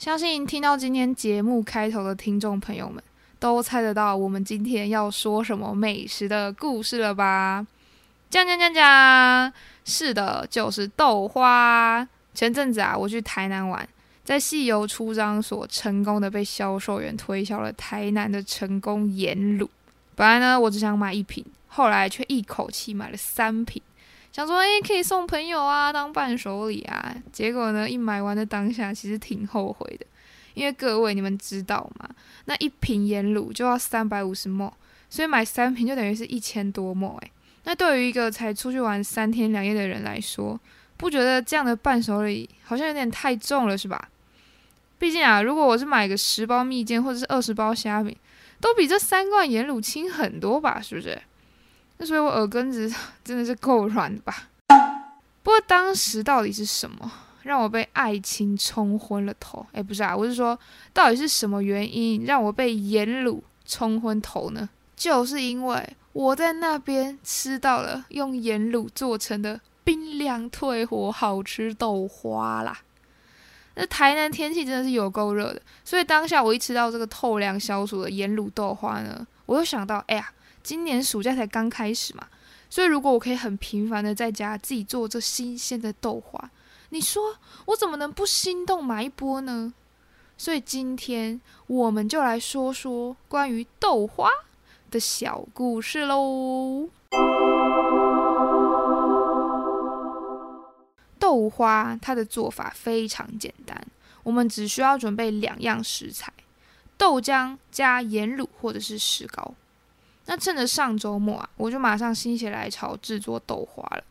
相信听到今天节目开头的听众朋友们。都猜得到我们今天要说什么美食的故事了吧？讲讲讲讲，是的，就是豆花。前阵子啊，我去台南玩，在细游出张所成功的被销售员推销了台南的成功盐卤。本来呢，我只想买一瓶，后来却一口气买了三瓶，想说诶可以送朋友啊，当伴手礼啊。结果呢，一买完的当下，其实挺后悔的。因为各位你们知道吗？那一瓶盐卤就要三百五十沫，所以买三瓶就等于是一千多沫诶。那对于一个才出去玩三天两夜的人来说，不觉得这样的伴手礼好像有点太重了是吧？毕竟啊，如果我是买个十包蜜饯或者是二十包虾饼，都比这三罐盐卤轻很多吧？是不是？那所以我耳根子 真的是够软的吧？不过当时到底是什么？让我被爱情冲昏了头，哎，不是啊，我是说，到底是什么原因让我被盐卤冲昏头呢？就是因为我在那边吃到了用盐卤做成的冰凉退火好吃豆花啦。那台南天气真的是有够热的，所以当下我一吃到这个透凉消暑的盐卤豆花呢，我又想到，哎呀，今年暑假才刚开始嘛，所以如果我可以很频繁的在家自己做这新鲜的豆花。你说我怎么能不心动买一波呢？所以今天我们就来说说关于豆花的小故事喽。豆花它的做法非常简单，我们只需要准备两样食材：豆浆加盐卤或者是石膏。那趁着上周末啊，我就马上心血来潮制作豆花了。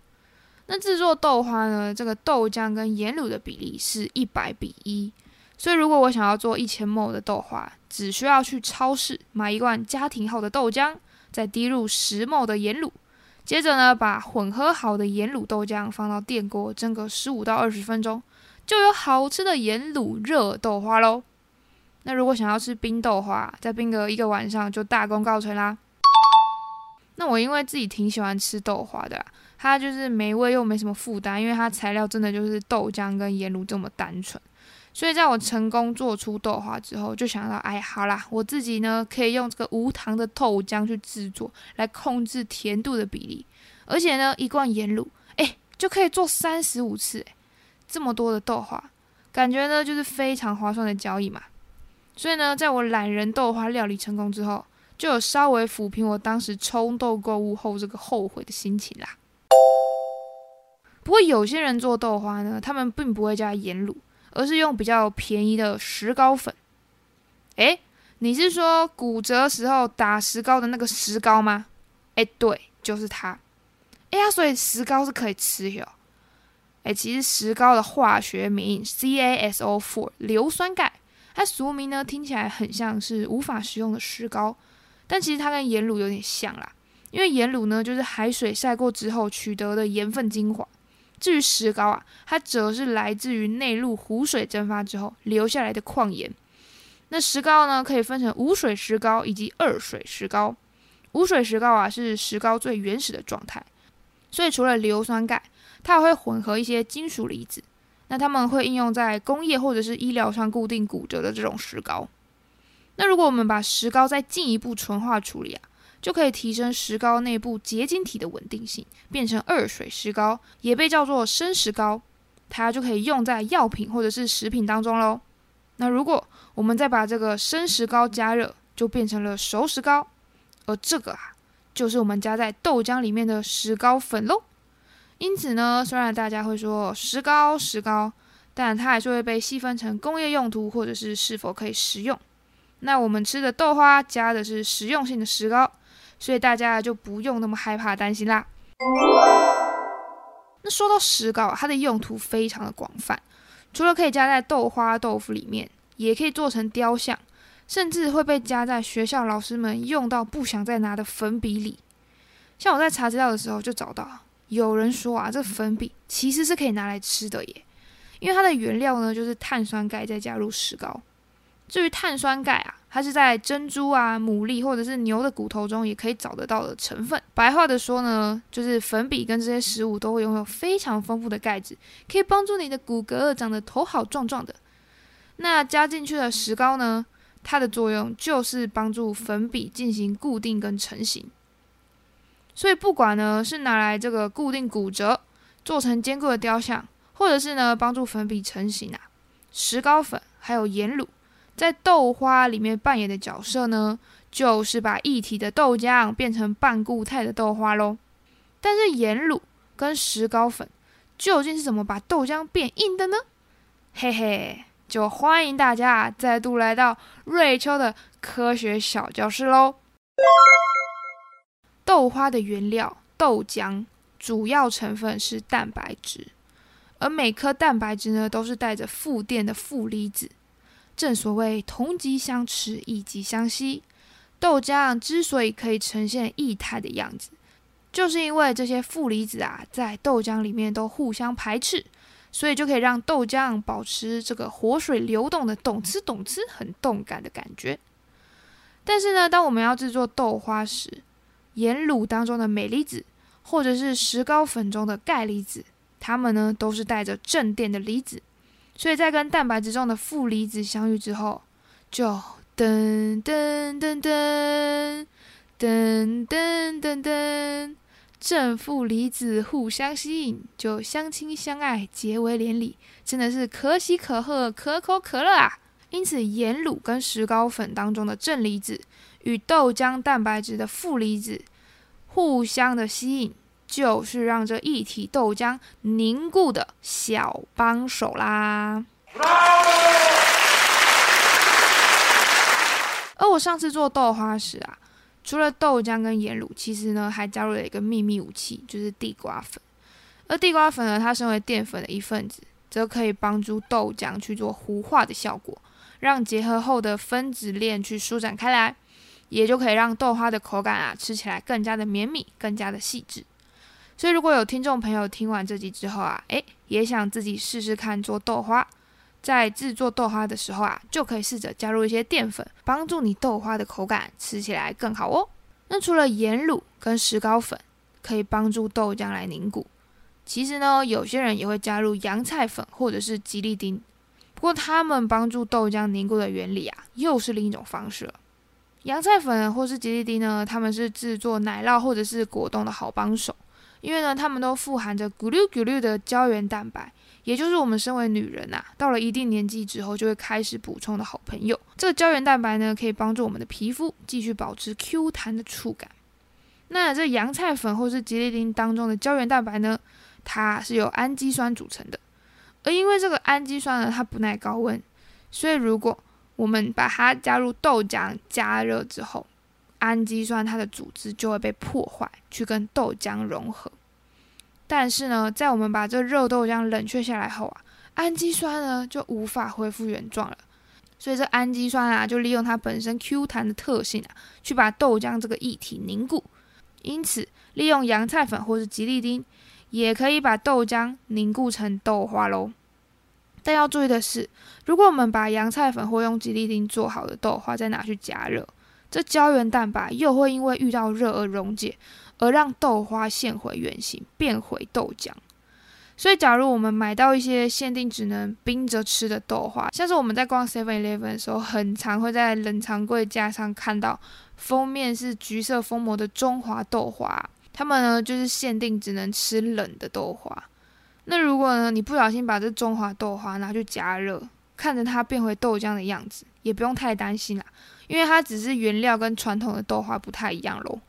那制作豆花呢？这个豆浆跟盐卤的比例是一百比一，所以如果我想要做一千毫的豆花，只需要去超市买一罐家庭号的豆浆，再滴入十亩的盐卤，接着呢，把混合好的盐卤豆浆放到电锅蒸个十五到二十分钟，就有好吃的盐卤热豆花喽。那如果想要吃冰豆花，再冰个一个晚上就大功告成啦。那我因为自己挺喜欢吃豆花的啦。它就是美味又没什么负担，因为它材料真的就是豆浆跟盐卤这么单纯，所以在我成功做出豆花之后，就想到，哎，好啦，我自己呢可以用这个无糖的豆浆去制作，来控制甜度的比例，而且呢，一罐盐卤，哎，就可以做三十五次，哎，这么多的豆花，感觉呢就是非常划算的交易嘛。所以呢，在我懒人豆花料理成功之后，就有稍微抚平我当时冲动购物后这个后悔的心情啦。不过有些人做豆花呢，他们并不会加盐卤，而是用比较便宜的石膏粉。诶，你是说骨折时候打石膏的那个石膏吗？诶，对，就是它。哎呀，所以石膏是可以吃哟。诶，其实石膏的化学名 CaSO4 硫酸钙，它俗名呢听起来很像是无法食用的石膏，但其实它跟盐卤有点像啦。因为盐卤呢就是海水晒过之后取得的盐分精华。至于石膏啊，它则是来自于内陆湖水蒸发之后留下来的矿盐。那石膏呢，可以分成无水石膏以及二水石膏。无水石膏啊，是石膏最原始的状态。所以除了硫酸钙，它还会混合一些金属离子。那它们会应用在工业或者是医疗上固定骨折的这种石膏。那如果我们把石膏再进一步纯化处理啊？就可以提升石膏内部结晶体的稳定性，变成二水石膏，也被叫做生石膏，它就可以用在药品或者是食品当中喽。那如果我们再把这个生石膏加热，就变成了熟石膏，而这个啊，就是我们加在豆浆里面的石膏粉喽。因此呢，虽然大家会说石膏石膏，但它还是会被细分成工业用途或者是是否可以食用。那我们吃的豆花加的是实用性的石膏。所以大家就不用那么害怕担心啦。那说到石膏，它的用途非常的广泛，除了可以加在豆花豆腐里面，也可以做成雕像，甚至会被加在学校老师们用到不想再拿的粉笔里。像我在查资料的时候就找到，有人说啊，这粉笔其实是可以拿来吃的耶，因为它的原料呢就是碳酸钙再加入石膏。至于碳酸钙啊，它是在珍珠啊、牡蛎或者是牛的骨头中也可以找得到的成分。白话的说呢，就是粉笔跟这些食物都会拥有非常丰富的钙质，可以帮助你的骨骼长得头好壮壮的。那加进去的石膏呢，它的作用就是帮助粉笔进行固定跟成型。所以不管呢是拿来这个固定骨折，做成坚固的雕像，或者是呢帮助粉笔成型啊，石膏粉还有盐卤。在豆花里面扮演的角色呢，就是把液体的豆浆变成半固态的豆花喽。但是盐卤跟石膏粉究竟是怎么把豆浆变硬的呢？嘿嘿，就欢迎大家再度来到瑞秋的科学小教室喽。豆花的原料豆浆主要成分是蛋白质，而每颗蛋白质呢都是带着负电的负离子。正所谓同极相斥，异极相吸。豆浆之所以可以呈现液态的样子，就是因为这些负离子啊，在豆浆里面都互相排斥，所以就可以让豆浆保持这个活水流动的动呲动呲很动感的感觉。但是呢，当我们要制作豆花时，盐卤当中的镁离子，或者是石膏粉中的钙离子，它们呢都是带着正电的离子。所以在跟蛋白质中的负离子相遇之后，就噔噔噔噔噔噔噔噔，正负离子互相吸引，就相亲相爱，结为连理，真的是可喜可贺，可口可乐啊！因此，盐卤跟石膏粉当中的正离子与豆浆蛋白质的负离子互相的吸引。就是让这一体豆浆凝固的小帮手啦。而我上次做豆花时啊，除了豆浆跟盐卤，其实呢还加入了一个秘密武器，就是地瓜粉。而地瓜粉呢，它身为淀粉的一份子，则可以帮助豆浆去做糊化的效果，让结合后的分子链去舒展开来，也就可以让豆花的口感啊吃起来更加的绵密，更加的细致。所以，如果有听众朋友听完这集之后啊，诶，也想自己试试看做豆花，在制作豆花的时候啊，就可以试着加入一些淀粉，帮助你豆花的口感吃起来更好哦。那除了盐卤跟石膏粉可以帮助豆浆来凝固，其实呢，有些人也会加入洋菜粉或者是吉利丁，不过他们帮助豆浆凝固的原理啊，又是另一种方式了。洋菜粉或是吉利丁呢，他们是制作奶酪或者是果冻的好帮手。因为呢，它们都富含着咕噜咕噜的胶原蛋白，也就是我们身为女人呐，到了一定年纪之后就会开始补充的好朋友。这个胶原蛋白呢，可以帮助我们的皮肤继续保持 Q 弹的触感。那这洋菜粉或是吉利丁当中的胶原蛋白呢，它是由氨基酸组成的。而因为这个氨基酸呢，它不耐高温，所以如果我们把它加入豆浆加热之后，氨基酸它的组织就会被破坏，去跟豆浆融合。但是呢，在我们把这热豆浆冷却下来后啊，氨基酸呢就无法恢复原状了。所以这氨基酸啊，就利用它本身 Q 弹的特性啊，去把豆浆这个液体凝固。因此，利用洋菜粉或是吉利丁，也可以把豆浆凝固成豆花喽。但要注意的是，如果我们把洋菜粉或用吉利丁做好的豆花再拿去加热，这胶原蛋白又会因为遇到热而溶解，而让豆花现回原形，变回豆浆。所以，假如我们买到一些限定只能冰着吃的豆花，像是我们在逛 Seven Eleven 的时候，很常会在冷藏柜架上看到封面是橘色封膜的中华豆花，它们呢就是限定只能吃冷的豆花。那如果呢你不小心把这中华豆花拿去加热，看着它变回豆浆的样子，也不用太担心啦。因为它只是原料跟传统的豆花不太一样喽，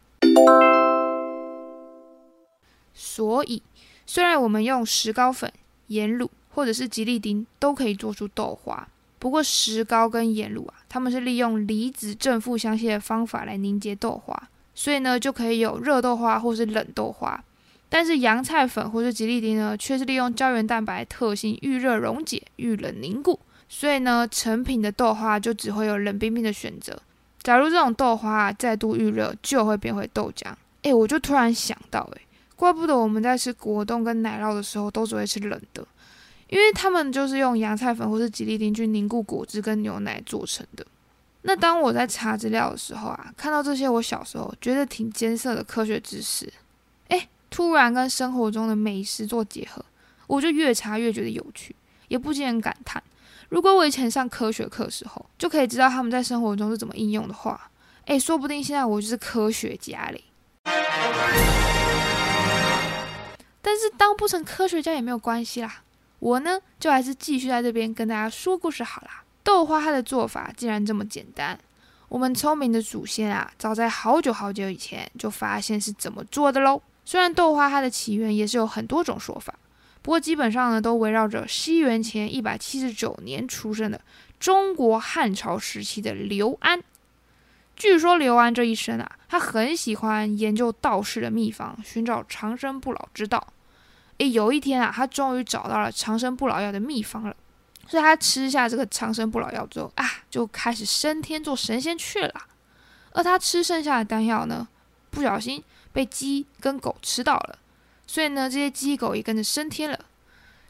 所以虽然我们用石膏粉、盐卤或者是吉利丁都可以做出豆花，不过石膏跟盐卤啊，它们是利用离子正负相吸的方法来凝结豆花，所以呢就可以有热豆花或是冷豆花。但是洋菜粉或是吉利丁呢，却是利用胶原蛋白特性遇热溶解、遇冷凝固。所以呢，成品的豆花就只会有冷冰冰的选择。假如这种豆花再度预热，就会变回豆浆。诶，我就突然想到，诶，怪不得我们在吃果冻跟奶酪的时候都只会吃冷的，因为他们就是用洋菜粉或是吉利丁去凝固果汁跟牛奶做成的。那当我在查资料的时候啊，看到这些我小时候觉得挺艰涩的科学知识，诶，突然跟生活中的美食做结合，我就越查越觉得有趣，也不禁感叹。如果我以前上科学课时候，就可以知道他们在生活中是怎么应用的话，诶，说不定现在我就是科学家嘞。但是当不成科学家也没有关系啦，我呢就还是继续在这边跟大家说故事好啦。豆花它的做法竟然这么简单，我们聪明的祖先啊，早在好久好久以前就发现是怎么做的喽。虽然豆花它的起源也是有很多种说法。不过基本上呢，都围绕着西元前一百七十九年出生的中国汉朝时期的刘安。据说刘安这一生啊，他很喜欢研究道士的秘方，寻找长生不老之道。诶，有一天啊，他终于找到了长生不老药的秘方了，所以他吃下这个长生不老药之后啊，就开始升天做神仙去了。而他吃剩下的丹药呢，不小心被鸡跟狗吃到了。所以呢，这些鸡狗也跟着升天了。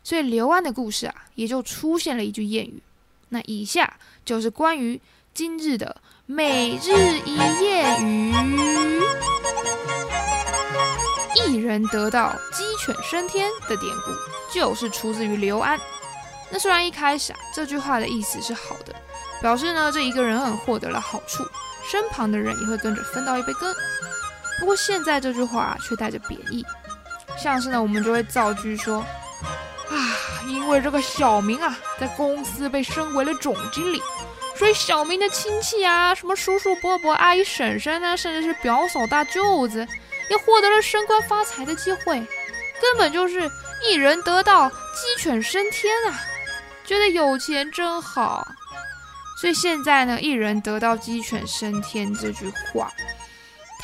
所以刘安的故事啊，也就出现了一句谚语。那以下就是关于今日的每日一谚语：一人得道，鸡犬升天的典故，就是出自于刘安。那虽然一开始啊，这句话的意思是好的，表示呢这一个人很获得了好处，身旁的人也会跟着分到一杯羹。不过现在这句话却带着贬义。像是呢，我们就会造句说，啊，因为这个小明啊，在公司被升为了总经理，所以小明的亲戚啊，什么叔叔伯伯、阿姨婶婶呢，甚至是表嫂大舅子，也获得了升官发财的机会，根本就是一人得道，鸡犬升天啊！觉得有钱真好。所以现在呢，一人得道，鸡犬升天这句话。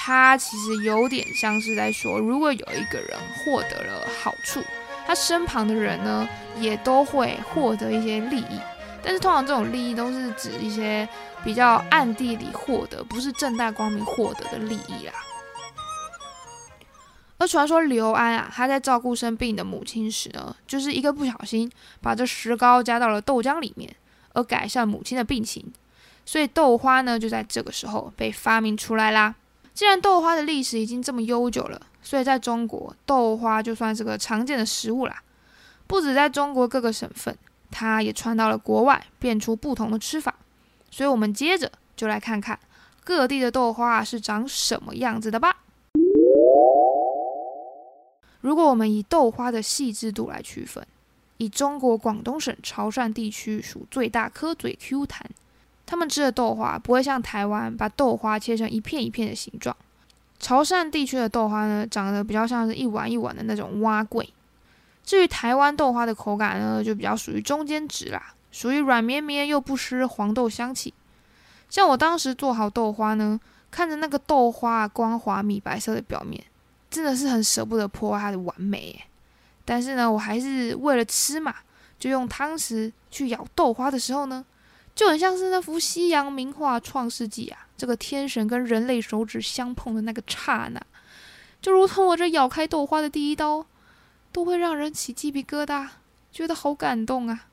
他其实有点像是在说，如果有一个人获得了好处，他身旁的人呢也都会获得一些利益。但是通常这种利益都是指一些比较暗地里获得，不是正大光明获得的利益啦。而传说刘安啊，他在照顾生病的母亲时呢，就是一个不小心把这石膏加到了豆浆里面，而改善母亲的病情，所以豆花呢就在这个时候被发明出来啦。既然豆花的历史已经这么悠久了，所以在中国豆花就算是个常见的食物啦。不止在中国各个省份，它也传到了国外，变出不同的吃法。所以，我们接着就来看看各地的豆花是长什么样子的吧。如果我们以豆花的细致度来区分，以中国广东省潮汕地区属最大颗、最 Q 弹。他们吃的豆花不会像台湾把豆花切成一片一片的形状，潮汕地区的豆花呢，长得比较像是一碗一碗的那种蛙桂。至于台湾豆花的口感呢，就比较属于中间值啦，属于软绵绵又不失黄豆香气。像我当时做好豆花呢，看着那个豆花光滑米白色的表面，真的是很舍不得破坏它的完美。但是呢，我还是为了吃嘛，就用汤匙去舀豆花的时候呢。就很像是那幅西洋名画《创世纪》啊，这个天神跟人类手指相碰的那个刹那，就如同我这咬开豆花的第一刀，都会让人起鸡皮疙瘩，觉得好感动啊。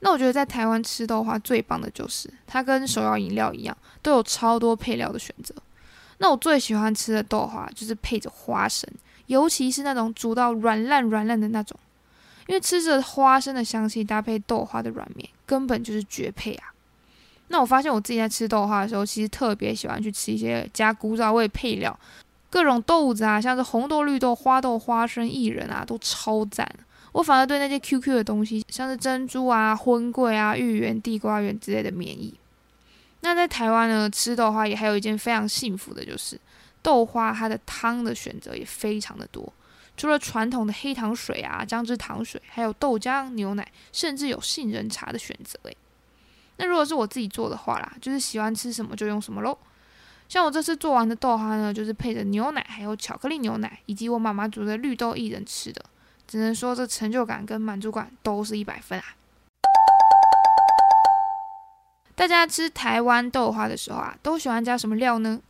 那我觉得在台湾吃豆花最棒的就是它跟手摇饮料一样，都有超多配料的选择。那我最喜欢吃的豆花就是配着花生，尤其是那种煮到软烂软烂的那种，因为吃着花生的香气搭配豆花的软绵，根本就是绝配啊。那我发现我自己在吃豆花的时候，其实特别喜欢去吃一些加古早味配料，各种豆子啊，像是红豆、绿豆、花豆、花生、薏仁啊，都超赞。我反而对那些 QQ 的东西，像是珍珠啊、荤桂啊、芋圆、地瓜圆之类的免疫。那在台湾呢，吃豆花也还有一件非常幸福的，就是豆花它的汤的选择也非常的多，除了传统的黑糖水啊、姜汁糖水，还有豆浆、牛奶，甚至有杏仁茶的选择。诶。那如果是我自己做的话啦，就是喜欢吃什么就用什么喽。像我这次做完的豆花呢，就是配着牛奶，还有巧克力牛奶，以及我妈妈煮的绿豆薏仁吃的，只能说这成就感跟满足感都是一百分啊。大家吃台湾豆花的时候啊，都喜欢加什么料呢？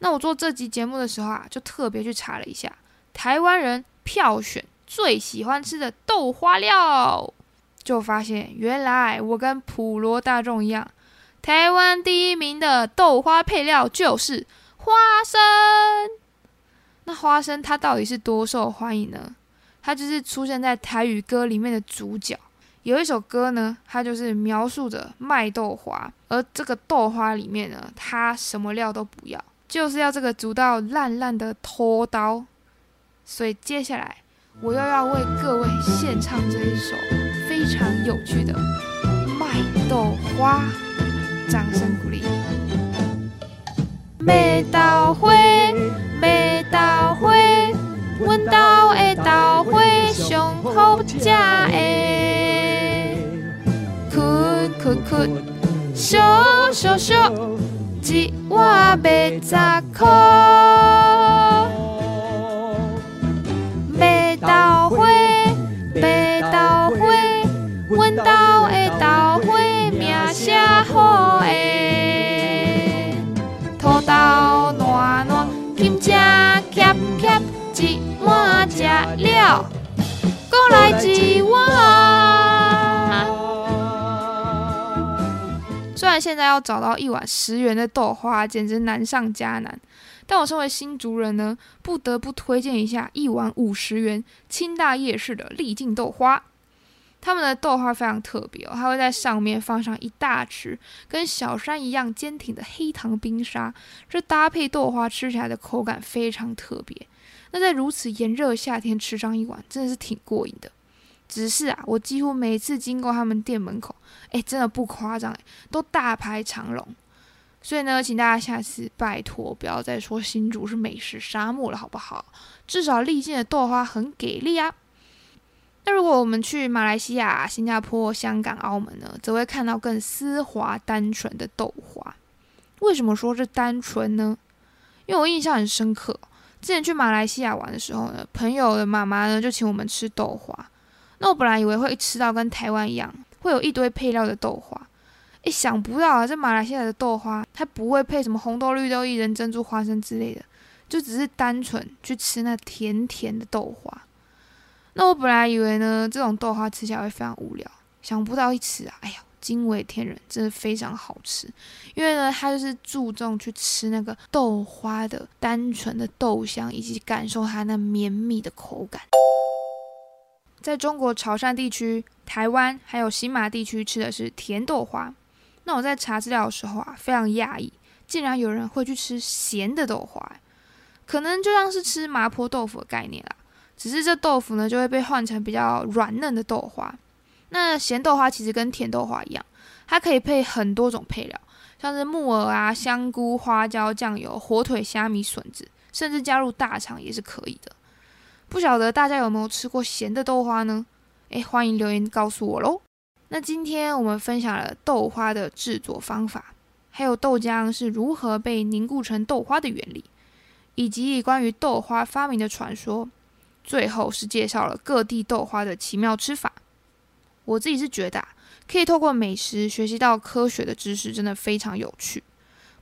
那我做这集节目的时候啊，就特别去查了一下台湾人票选最喜欢吃的豆花料，就发现原来我跟普罗大众一样，台湾第一名的豆花配料就是花生。那花生它到底是多受欢迎呢？它就是出现在台语歌里面的主角。有一首歌呢，它就是描述着卖豆花，而这个豆花里面呢，它什么料都不要，就是要这个煮到烂烂的拖刀。所以接下来我又要为各位献唱这一首非常有趣的卖豆花，掌声鼓励。卖豆花，卖豆花，阮兜的豆花上好食的。酷酷，小小小，一碗卖十块。阮兜的豆花名声好诶。土豆软软，金针夹夹，一碗食了，再来一碗。虽然现在要找到一碗十元的豆花简直难上加难，但我身为新竹人呢，不得不推荐一下一碗五十元清大夜市的丽境豆花。他们的豆花非常特别哦，它会在上面放上一大匙跟小山一样坚挺的黑糖冰沙，这搭配豆花吃起来的口感非常特别。那在如此炎热的夏天吃上一碗，真的是挺过瘾的。只是啊，我几乎每次经过他们店门口，哎，真的不夸张，都大排长龙。所以呢，请大家下次拜托不要再说新竹是美食沙漠了，好不好？至少历尽的豆花很给力啊。那如果我们去马来西亚、新加坡、香港、澳门呢，则会看到更丝滑单纯的豆花。为什么说是单纯呢？因为我印象很深刻，之前去马来西亚玩的时候呢，朋友的妈妈呢就请我们吃豆花。那我本来以为会吃到跟台湾一样，会有一堆配料的豆花，诶，想不到啊，这马来西亚的豆花它不会配什么红豆、绿豆、薏仁、珍珠、花生之类的，就只是单纯去吃那甜甜的豆花。那我本来以为呢，这种豆花吃起来会非常无聊，想不到一吃啊，哎呀，惊为天人，真的非常好吃。因为呢，它就是注重去吃那个豆花的单纯的豆香，以及感受它那绵密的口感。在中国潮汕地区、台湾还有新马地区吃的是甜豆花。那我在查资料的时候啊，非常讶异，竟然有人会去吃咸的豆花。可能就像是吃麻婆豆腐的概念啦，只是这豆腐呢就会被换成比较软嫩的豆花。那咸豆花其实跟甜豆花一样，它可以配很多种配料，像是木耳啊、香菇、花椒、酱油、火腿、虾米、笋子，甚至加入大肠也是可以的。不晓得大家有没有吃过咸的豆花呢？诶，欢迎留言告诉我喽。那今天我们分享了豆花的制作方法，还有豆浆是如何被凝固成豆花的原理，以及关于豆花发明的传说。最后是介绍了各地豆花的奇妙吃法。我自己是觉得，可以透过美食学习到科学的知识，真的非常有趣。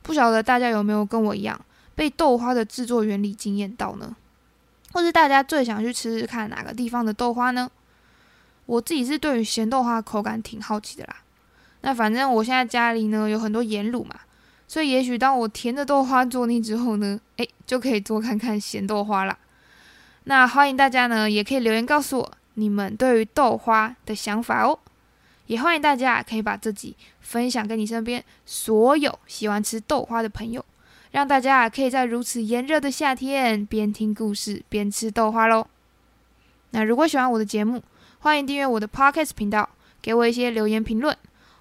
不晓得大家有没有跟我一样被豆花的制作原理惊艳到呢？或是大家最想去吃吃看哪个地方的豆花呢？我自己是对于咸豆花口感挺好奇的啦。那反正我现在家里呢有很多盐卤嘛，所以也许当我甜的豆花做腻之后呢，诶，就可以做看看咸豆花啦。那欢迎大家呢也可以留言告诉我你们对于豆花的想法哦。也欢迎大家可以把自己分享给你身边所有喜欢吃豆花的朋友。让大家可以在如此炎热的夏天边听故事边吃豆花喽。那如果喜欢我的节目，欢迎订阅我的 Podcast 频道，给我一些留言评论，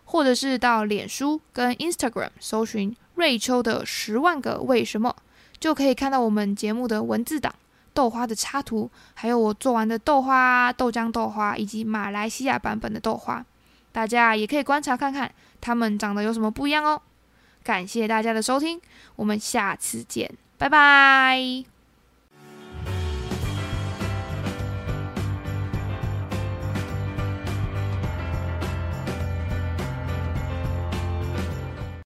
或者是到脸书跟 Instagram 搜寻瑞秋的十万个为什么，就可以看到我们节目的文字档、豆花的插图，还有我做完的豆花、豆浆豆花以及马来西亚版本的豆花，大家也可以观察看看，它们长得有什么不一样哦。感谢大家的收听，我们下次见，拜拜。